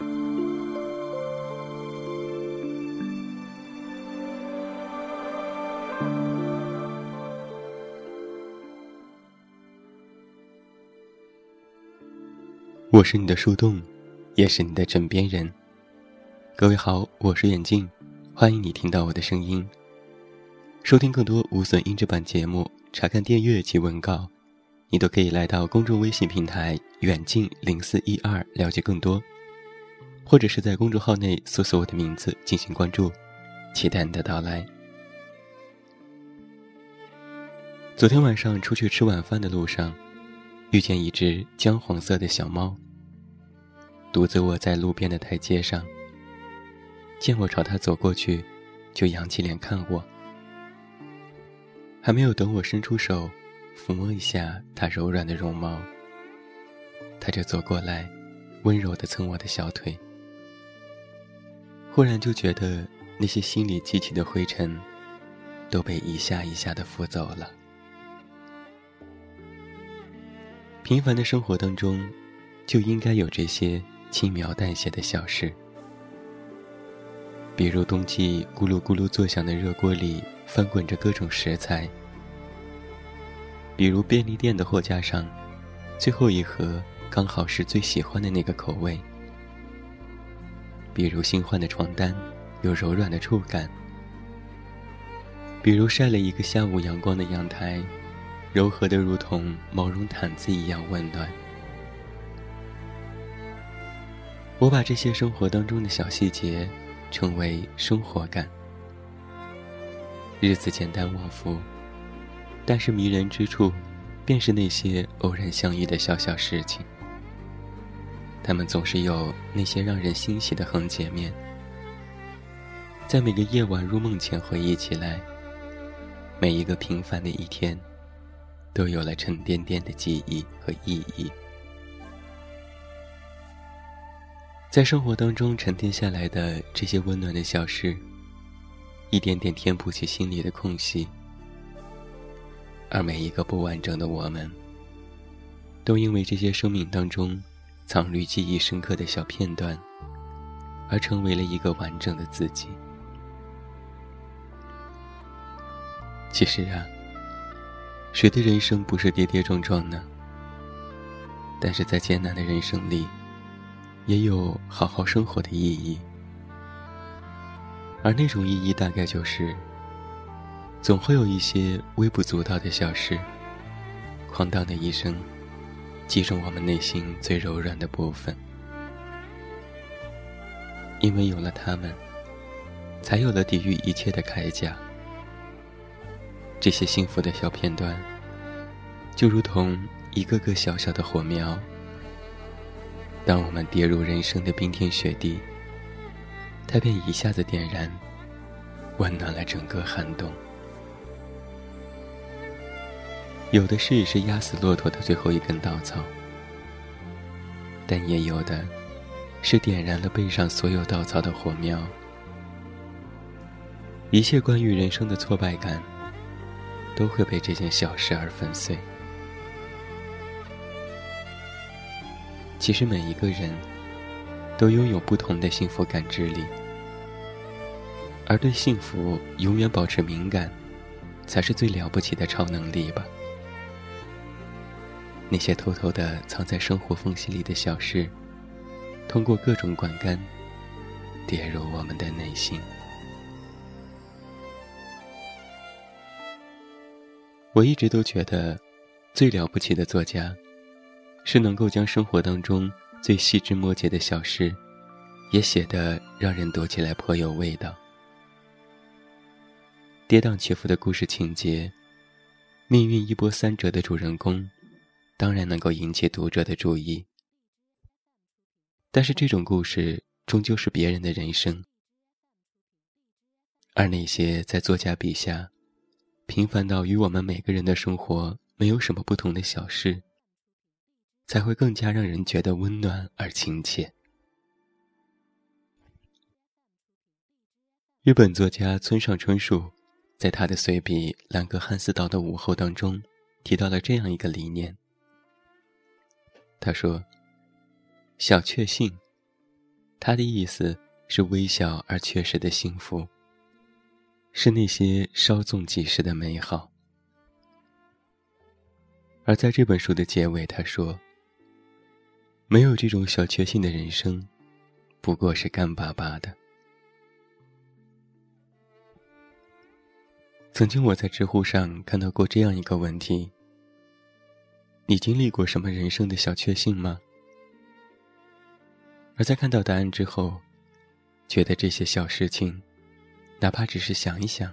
我是你的树洞，也是你的枕边人。各位好，我是远近，欢迎你听到我的声音。收听更多无损音质版节目，查看电阅及文稿，你都可以来到公众微信平台“远近零四一二”了解更多，或者是在公众号内搜索我的名字进行关注，期待你的到来。昨天晚上出去吃晚饭的路上。遇见一只姜黄色的小猫，独自卧在路边的台阶上。见我朝它走过去，就扬起脸看我。还没有等我伸出手，抚摸一下它柔软的绒毛，它就走过来，温柔地蹭我的小腿。忽然就觉得那些心里积起的灰尘，都被一下一下的拂走了。平凡的生活当中，就应该有这些轻描淡写的小事，比如冬季咕噜咕噜作响的热锅里翻滚着各种食材，比如便利店的货架上，最后一盒刚好是最喜欢的那个口味，比如新换的床单有柔软的触感，比如晒了一个下午阳光的阳台。柔和的如同毛绒毯子一样温暖。我把这些生活当中的小细节称为生活感。日子简单往复，但是迷人之处，便是那些偶然相遇的小小事情。他们总是有那些让人欣喜的横截面，在每个夜晚入梦前回忆起来，每一个平凡的一天。都有了沉甸甸的记忆和意义，在生活当中沉淀下来的这些温暖的小事，一点点填补起心里的空隙，而每一个不完整的我们，都因为这些生命当中藏于记忆深刻的小片段，而成为了一个完整的自己。其实啊。谁的人生不是跌跌撞撞呢？但是在艰难的人生里，也有好好生活的意义。而那种意义，大概就是，总会有一些微不足道的小事，哐当的一声，击中我们内心最柔软的部分。因为有了他们，才有了抵御一切的铠甲。这些幸福的小片段，就如同一个个小小的火苗。当我们跌入人生的冰天雪地，它便一下子点燃，温暖了整个寒冬。有的事是压死骆驼的最后一根稻草，但也有的，是点燃了背上所有稻草的火苗。一切关于人生的挫败感。都会被这件小事而粉碎。其实每一个人都拥有不同的幸福感知力，而对幸福永远保持敏感，才是最了不起的超能力吧。那些偷偷的藏在生活缝隙里的小事，通过各种管干，跌入我们的内心。我一直都觉得，最了不起的作家，是能够将生活当中最细枝末节的小事，也写得让人读起来颇有味道。跌宕起伏的故事情节，命运一波三折的主人公，当然能够引起读者的注意。但是这种故事终究是别人的人生，而那些在作家笔下。平凡到与我们每个人的生活没有什么不同的小事，才会更加让人觉得温暖而亲切。日本作家村上春树，在他的随笔《兰格汉斯岛的午后》当中，提到了这样一个理念。他说：“小确幸，他的意思是微小而确实的幸福，是那些稍纵即逝的美好。而在这本书的结尾，他说：“没有这种小确幸的人生，不过是干巴巴的。”曾经我在知乎上看到过这样一个问题：“你经历过什么人生的小确幸吗？”而在看到答案之后，觉得这些小事情，哪怕只是想一想，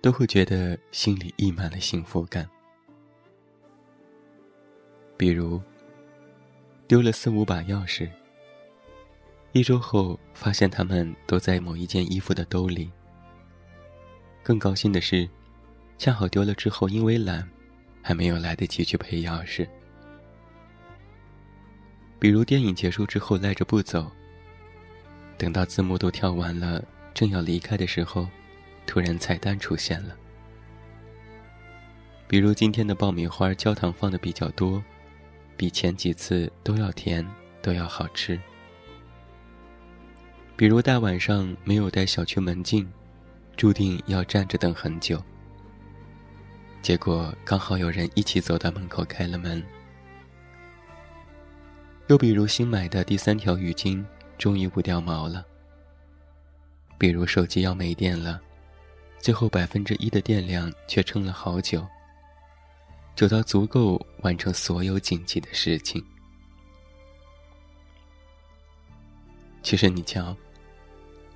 都会觉得心里溢满了幸福感。比如，丢了四五把钥匙，一周后发现他们都在某一件衣服的兜里。更高兴的是，恰好丢了之后，因为懒，还没有来得及去配钥匙。比如电影结束之后赖着不走，等到字幕都跳完了，正要离开的时候，突然彩蛋出现了。比如今天的爆米花焦糖放的比较多。比前几次都要甜，都要好吃。比如大晚上没有带小区门禁，注定要站着等很久。结果刚好有人一起走到门口开了门。又比如新买的第三条浴巾终于不掉毛了。比如手机要没电了，最后百分之一的电量却撑了好久。久到足够完成所有紧急的事情。其实你瞧，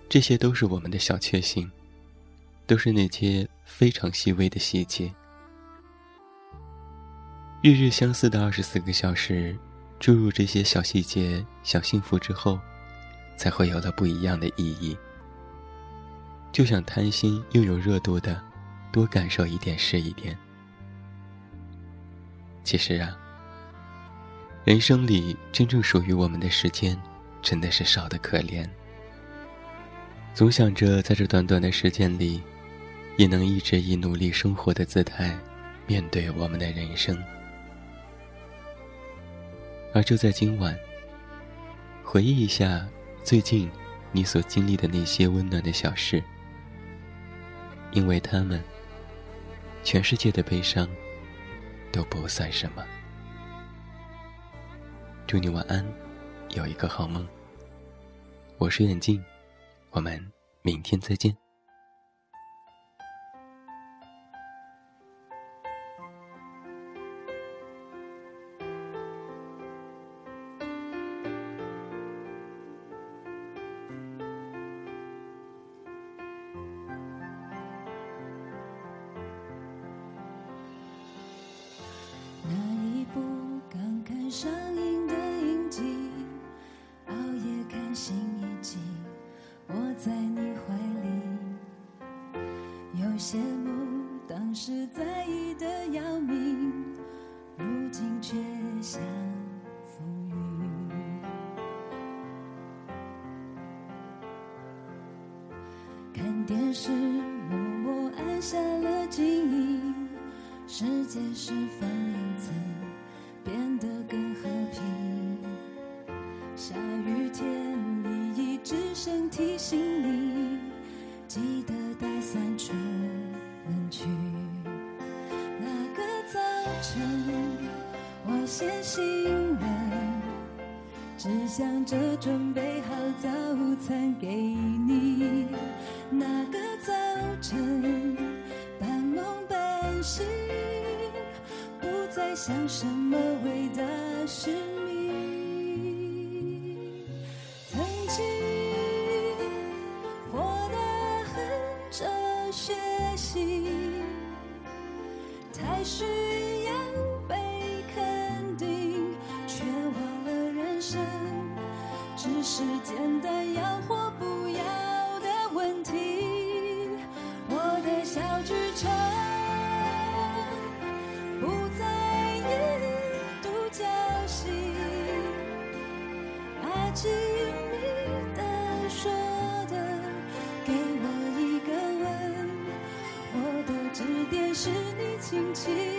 这些都是我们的小确幸，都是那些非常细微的细节。日日相似的二十四个小时，注入这些小细节、小幸福之后，才会有了不一样的意义。就想贪心又有热度的，多感受一点是一点。其实啊，人生里真正属于我们的时间，真的是少得可怜。总想着在这短短的时间里，也能一直以努力生活的姿态，面对我们的人生。而就在今晚，回忆一下最近你所经历的那些温暖的小事，因为他们，全世界的悲伤。都不算什么。祝你晚安，有一个好梦。我是远镜，我们明天再见。羡慕当时在意的要命，如今却像浮云。看电视，默默按下了静音，世界是否因晨，我先醒了，只想着准备好早餐给你。那个早晨，半梦半醒，不再想什么伟大使命。曾经活得很哲学性。太需是简单要或不要的问题。我的小剧场不再演独角戏，爱情你的说的，给我一个吻，我的指点是你。轻轻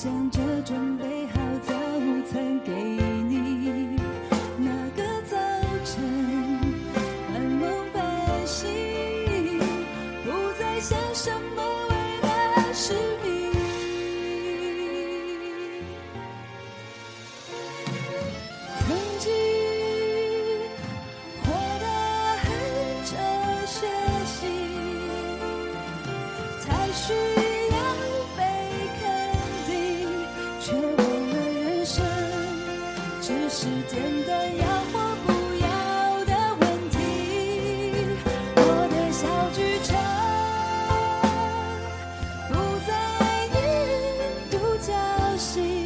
想着准备好早餐给你。那个早晨，半梦半醒，不再想什么伟大是你。曾经活得很哲学性，太虚。简单要或不要的问题。我的小剧场不在意独角戏。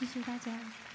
谢谢大家。